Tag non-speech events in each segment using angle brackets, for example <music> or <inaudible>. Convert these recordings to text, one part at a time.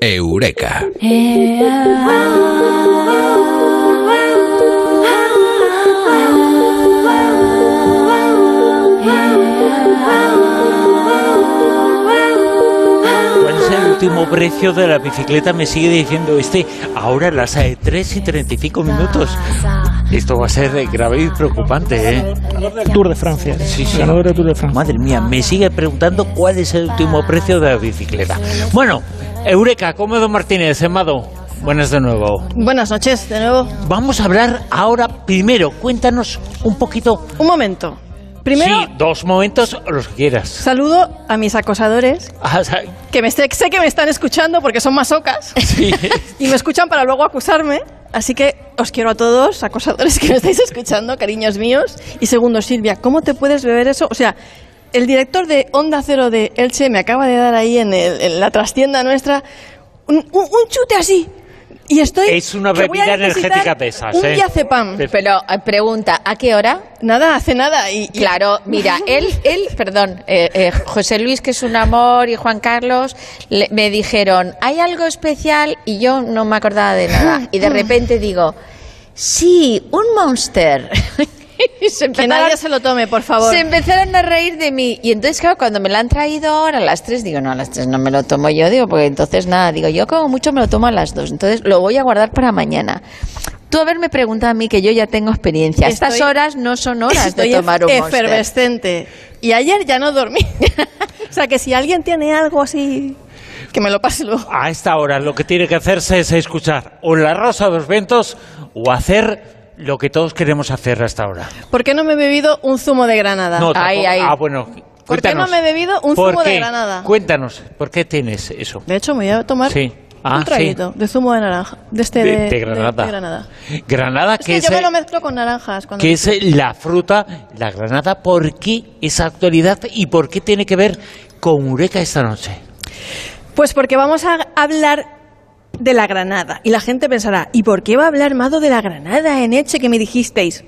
Eureka. ¿Cuál es el último precio de la bicicleta? Me sigue diciendo este. Ahora las de 3 y 35 minutos. Esto va a ser eh, grave y preocupante, ¿eh? del Tour de Francia. Sí, sí. Ganador del Tour de Francia. Madre mía, me sigue preguntando cuál es el último precio de la bicicleta. Bueno, Eureka, Cómodo Martínez, Amado. Buenas de nuevo. Buenas noches, de nuevo. Vamos a hablar ahora primero. Cuéntanos un poquito. Un momento. Primero, sí, dos momentos, los que quieras. saludo a mis acosadores, Ah, que me sé, sé que me están escuchando porque son masocas sí. <laughs> y me escuchan para luego acusarme. Así que os quiero a todos, acosadores <laughs> que me estáis escuchando, cariños míos. Y segundo, Silvia, ¿cómo te puedes beber eso? O sea, el director de Onda Cero de Elche me acaba de dar ahí en, el- la trastienda nuestra un, un- un chute así. Y estoy. Es una bebida energética de esas, Un ¿eh? diazepam. Pero eh, pregunta, ¿a qué hora? Nada, hace nada. Y, y- Claro, mira, <laughs> él, él, perdón, eh, eh, José Luis, que es un amor, y Juan Carlos, le- me dijeron, ¿hay algo especial? Y yo no me acordaba de nada. Y de <laughs> repente digo, sí, un monster. <laughs> Y <laughs> se Que nadie se lo tome, por favor. Se empezaron a reír de mí. Y entonces, claro, cuando me lo han traído ahora a las 3, digo, no, a las 3 no me lo tomo yo, digo, porque entonces nada, digo, yo como mucho me lo tomo a las 2. Entonces lo voy a guardar para mañana. Tú haberme preguntado a mí que yo ya tengo experiencia. Estas horas no son horas Estoy de tomar un monster. efervescente. Y ayer ya no dormí. <laughs> o sea que si alguien tiene algo así, que me lo pase luego. A esta hora lo que tiene que hacerse es escuchar o La Rosa de los Ventos o hacer lo que todos queremos hacer a esta hora. ¿Por qué no me he bebido un zumo de granada? No, tampoco- ay. Ah, bueno. ¿Por qué no me he bebido un ¿Por zumo de granada? Cuéntanos, ¿por qué tienes eso? De hecho, me voy a tomar Sí. Ah, un traguito de zumo de naranja. De este De, de, de Granada. de Granada. Granada, Es que que es, yo me lo mezclo con naranjas. Cuando que es la fruta, la granada. ¿Por qué esa actualidad y por qué tiene que ver con Eureka esta noche? Pues porque vamos a hablar de la granada. Y la gente pensará, ¿y por qué va a hablar Mado de la granada en Eche que me dijisteis?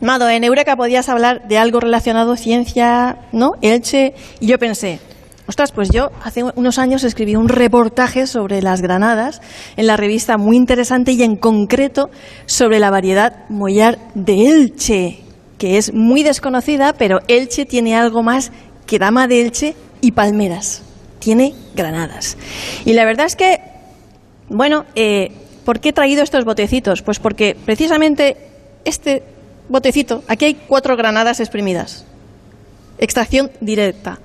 Mado, en Eureka podías hablar de algo relacionado ciencia, ¿no? Elche. Y yo pensé, ostras, pues yo hace unos años escribí un reportaje sobre las granadas en la revista muy interesante y en concreto sobre la variedad Mollar de Elche, que es muy desconocida, pero Elche tiene algo más que Dama de Elche y Palmeras. Tiene granadas. Y la verdad es que bueno, eh, ¿por qué he traído estos botecitos? Pues porque precisamente este botecito, aquí hay cuatro granadas exprimidas, extracción directa,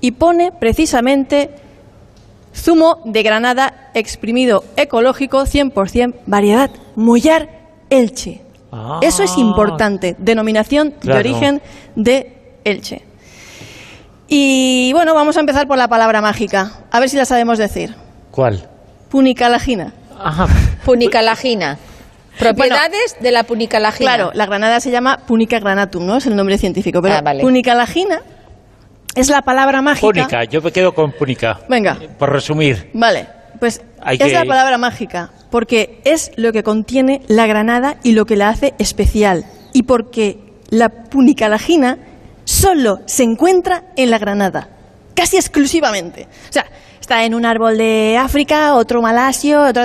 y pone precisamente zumo de granada exprimido ecológico 100% variedad Mollar Elche. Ah. Eso es importante, denominación Claro. de origen de Elche. Y bueno, vamos a empezar por la palabra mágica, a ver si la sabemos decir. ¿Cuál? Punicalagina. Ajá. Punicalagina. Propiedades de la punicalagina. Claro, la granada se llama Punica granatum, ¿no? Es el nombre científico. Pero Ah, vale. punicalagina es la palabra mágica. Púnica, yo me quedo con Púnica. Venga, Por resumir. vale. Pues Hay es que- la palabra mágica, porque es lo que contiene la granada y lo que la hace especial. Y porque la punicalagina solo se encuentra en la granada, casi exclusivamente. O sea, está en un árbol de África, otro malasio, otro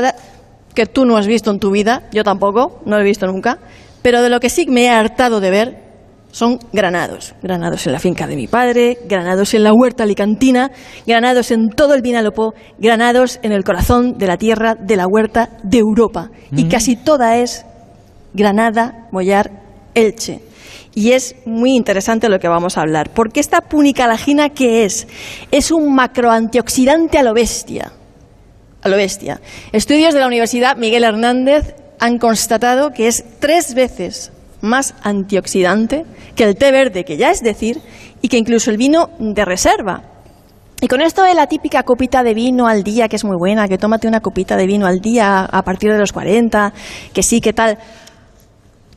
que tú no has visto en tu vida, yo tampoco, no lo he visto nunca, pero de lo que sí me he hartado de ver son granados. Granados en la finca de mi padre, granados en la huerta alicantina, granados en todo el Vinalopó, granados en el corazón de la tierra de la huerta de Europa. Y casi toda es Granada, Mollar, Elche. Y es muy interesante lo que vamos a hablar. Porque esta punicalagina, ¿qué es? Es un macroantioxidante a lo bestia. A lo bestia. Estudios de la Universidad Miguel Hernández han constatado que es tres veces más antioxidante que el té verde, que ya es decir, y que incluso el vino de reserva. Y con esto de la típica copita de vino al día, que es muy buena, que tómate una copita de vino al día a partir de los 40, que sí, que tal.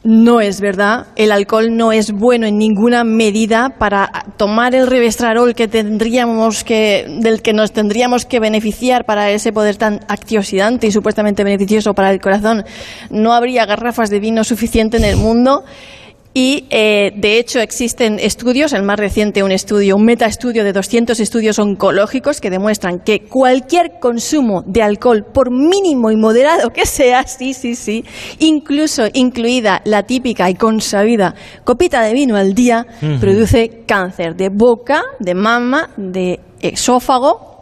No es verdad, el alcohol no es bueno en ninguna medida para tomar el revestrarol que tendríamos que, del que nos tendríamos que beneficiar para ese poder tan antioxidante y supuestamente beneficioso para el corazón. No habría garrafas de vino suficiente en el mundo Y eh, de hecho existen estudios, el más reciente un estudio, un metaestudio de 200 estudios oncológicos que demuestran que cualquier consumo de alcohol, por mínimo y moderado que sea, sí, sí, sí, incluso incluida la típica y consabida copita de vino al día, produce cáncer de boca, de mama, de esófago,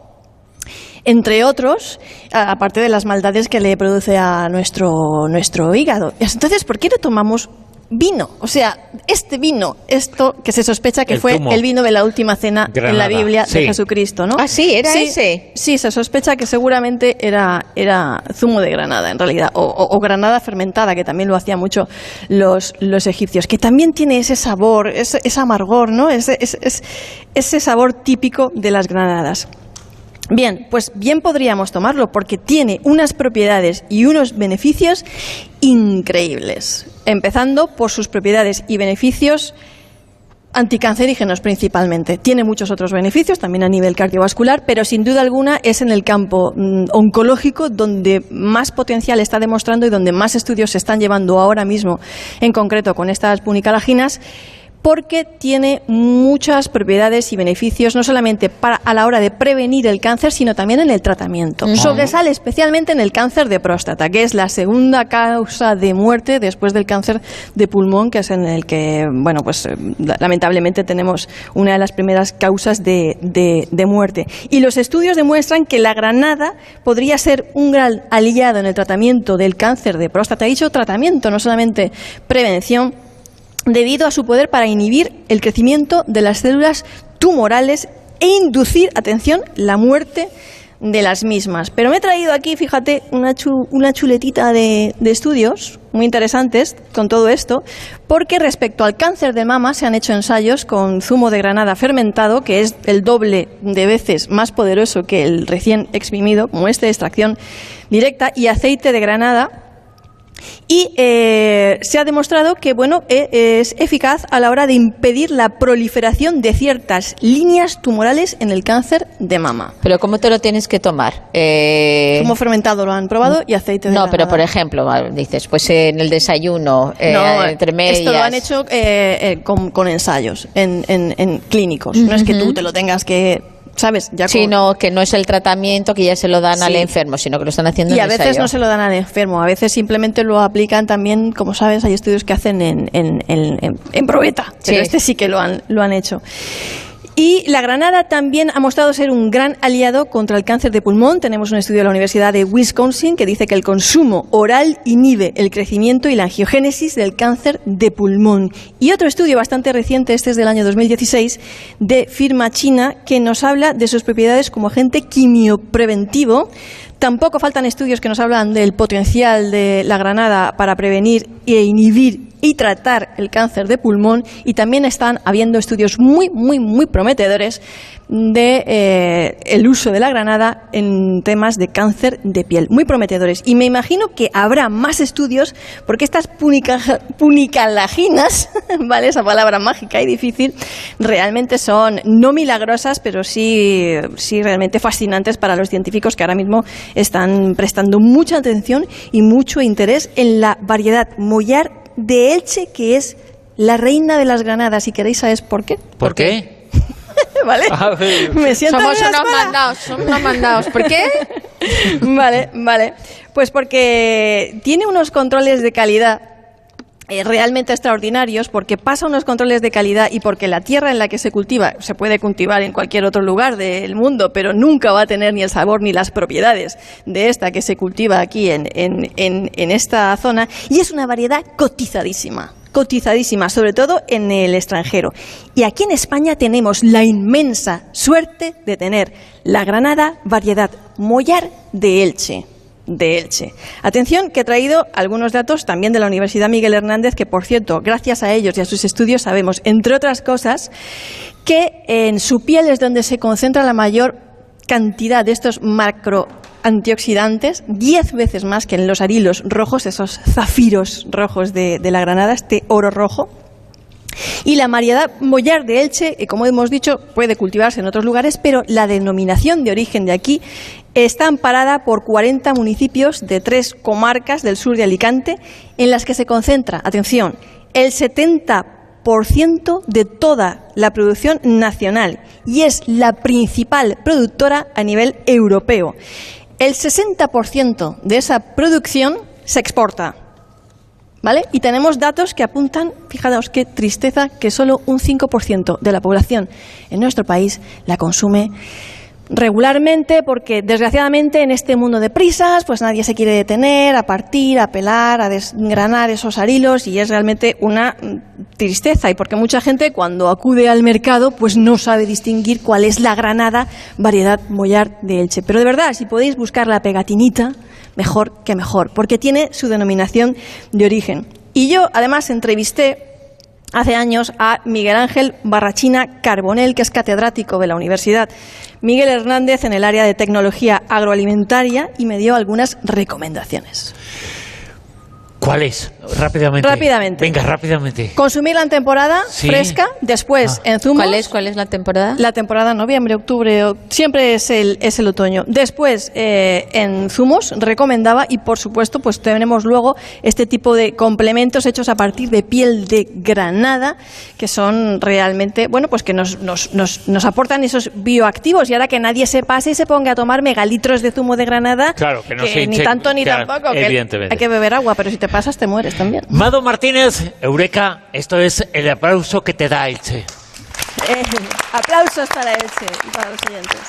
entre otros, aparte de las maldades que le produce a nuestro, nuestro hígado. Entonces, ¿por qué no tomamos vino? O sea, este vino, esto que se sospecha que El fue el vino de la última cena en la Biblia sí. de Jesucristo, ¿no? Ah, sí, ¿era Sí, ese? Sí, se sospecha que seguramente era, era zumo de granada, en realidad, o, o- o granada fermentada, que también lo hacían mucho los, los egipcios, que también tiene ese sabor, ese, ese amargor, ¿no? Ese, ese- ese- ese sabor típico de las granadas. Bien, pues bien podríamos tomarlo porque tiene unas propiedades y unos beneficios increíbles. Empezando por sus propiedades y beneficios anticancerígenos principalmente. Tiene muchos otros beneficios, también a nivel cardiovascular, pero sin duda alguna es en el campo mm, oncológico donde más potencial está demostrando y donde más estudios se están llevando ahora mismo, en concreto con estas punicalaginas porque tiene muchas propiedades y beneficios, no solamente para, a la hora de prevenir el cáncer, sino también en el tratamiento. Sobresale especialmente en el cáncer de próstata, que es la segunda causa de muerte después del cáncer de pulmón, que es en el que, bueno, pues eh, la- lamentablemente tenemos una de las primeras causas de, de- de muerte. Y los estudios demuestran que la granada podría ser un gran aliado en el tratamiento del cáncer de próstata. He dicho tratamiento, no solamente prevención debido a su poder para inhibir el crecimiento de las células tumorales e inducir, atención, la muerte de las mismas. Pero me he traído aquí, fíjate, una, chu- una chuletita de, de estudios muy interesantes con todo esto, porque respecto al cáncer de mama se han hecho ensayos con zumo de granada fermentado, que es el doble de veces más poderoso que el recién exprimido, como este de extracción directa, y aceite de granada, y eh, se ha demostrado que bueno e- es eficaz a la hora de impedir la proliferación de ciertas líneas tumorales en el cáncer de mama. Pero ¿cómo te lo tienes que tomar? Eh, Como fermentado lo han probado y aceite de no, pero por ejemplo, va, dices, pues en el desayuno, eh, No, entre medias. esto lo han hecho eh, eh, con, con ensayos en, en- en clínicos. No es que tú te lo tengas que, ¿sabes? Ya Sino que no es el tratamiento que ya se lo dan al enfermo, sino que lo están haciendo Y en a veces ensayo. no se lo dan al enfermo, a veces simplemente lo aplican también, como sabes, hay estudios que hacen en, en, en, en- en probeta, pero Sí. este sí que lo han, lo han hecho. Y la granada también ha mostrado ser un gran aliado contra el cáncer de pulmón. Tenemos un estudio de la Universidad de Wisconsin que dice que el consumo oral inhibe el crecimiento y la angiogénesis del cáncer de pulmón. Y otro estudio bastante reciente, este es del año 2016, de firma china, que nos habla de sus propiedades como agente quimiopreventivo. Tampoco faltan estudios que nos hablan del potencial de la granada para prevenir e inhibir y tratar el cáncer de pulmón. Y también están habiendo estudios muy muy muy prometedores de eh, el uso de la granada en temas de cáncer de piel. Muy prometedores. Y me imagino que habrá más estudios porque estas punica- punicalaginas <laughs> vale esa palabra mágica y difícil realmente son no milagrosas pero sí sí realmente fascinantes para los científicos que ahora mismo están prestando mucha atención y mucho interés en la variedad mollar de Elche, que es la reina de las granadas. Si queréis, ¿sabes por qué? ¿Por qué? <laughs> ¿Vale? A ver. Me siento Somos unos mandados, somos unos mandados. ¿Por qué? <laughs> Vale, vale. Pues porque tiene unos controles de calidad realmente extraordinarios porque pasa unos controles de calidad y porque la tierra en la que se cultiva se puede cultivar en cualquier otro lugar del mundo, pero nunca va a tener ni el sabor ni las propiedades de esta que se cultiva aquí en, en- en- en esta zona y es una variedad cotizadísima cotizadísima, sobre todo en el extranjero. Y aquí en España tenemos la inmensa suerte de tener la granada variedad Mollar de Elche de Elche. Atención, que he traído algunos datos también de la Universidad Miguel Hernández, que por cierto, gracias a ellos y a sus estudios sabemos, entre otras cosas, que en su piel es donde se concentra la mayor cantidad de estos macro antioxidantes, 10 veces más que en los arilos rojos, esos zafiros rojos de, de la granada, este oro rojo. Y la variedad Mollar de Elche, como hemos dicho, puede cultivarse en otros lugares, pero la denominación de origen de aquí está amparada por 40 municipios de tres comarcas del sur de Alicante, en las que se concentra, atención, el 70% de toda la producción nacional y es la principal productora a nivel europeo. El 60% de esa producción se exporta. ¿Vale? Y tenemos datos que apuntan, fijaos qué tristeza, que solo un 5% de la población en nuestro país la consume regularmente porque desgraciadamente en este mundo de prisas pues nadie se quiere detener a partir, a pelar, a desgranar esos arilos y es realmente una mm, tristeza y porque mucha gente cuando acude al mercado pues no sabe distinguir cuál es la granada variedad mollar de Elche. Pero de verdad, si podéis buscar la pegatinita, mejor que mejor, porque tiene su denominación de origen. Y yo además entrevisté hace años a Miguel Ángel Barrachina Carbonel, que es catedrático de la Universidad Miguel Hernández en el área de tecnología agroalimentaria y me dio algunas recomendaciones. ¿Cuáles? Rápidamente. Rápidamente. Venga, rápidamente. Consumirla en temporada fresca, después Ah. en zumos. ¿Cuál es, ¿Cuál es la temporada? La temporada noviembre, octubre, o- siempre es el, es el otoño. Después eh, en zumos recomendaba y por supuesto pues tenemos luego este tipo de complementos hechos a partir de piel de granada que son realmente, bueno pues que nos, nos, nos, nos aportan esos bioactivos y ahora que nadie se pase y se ponga a tomar megalitros de zumo de granada Claro, que no se ni tanto ni claro, tampoco, que evidentemente. hay que beber agua, pero si te pasas te mueres también. Mado Martínez, Eureka, esto es el aplauso que te da Elche. Eh, aplausos para Elche y para los oyentes.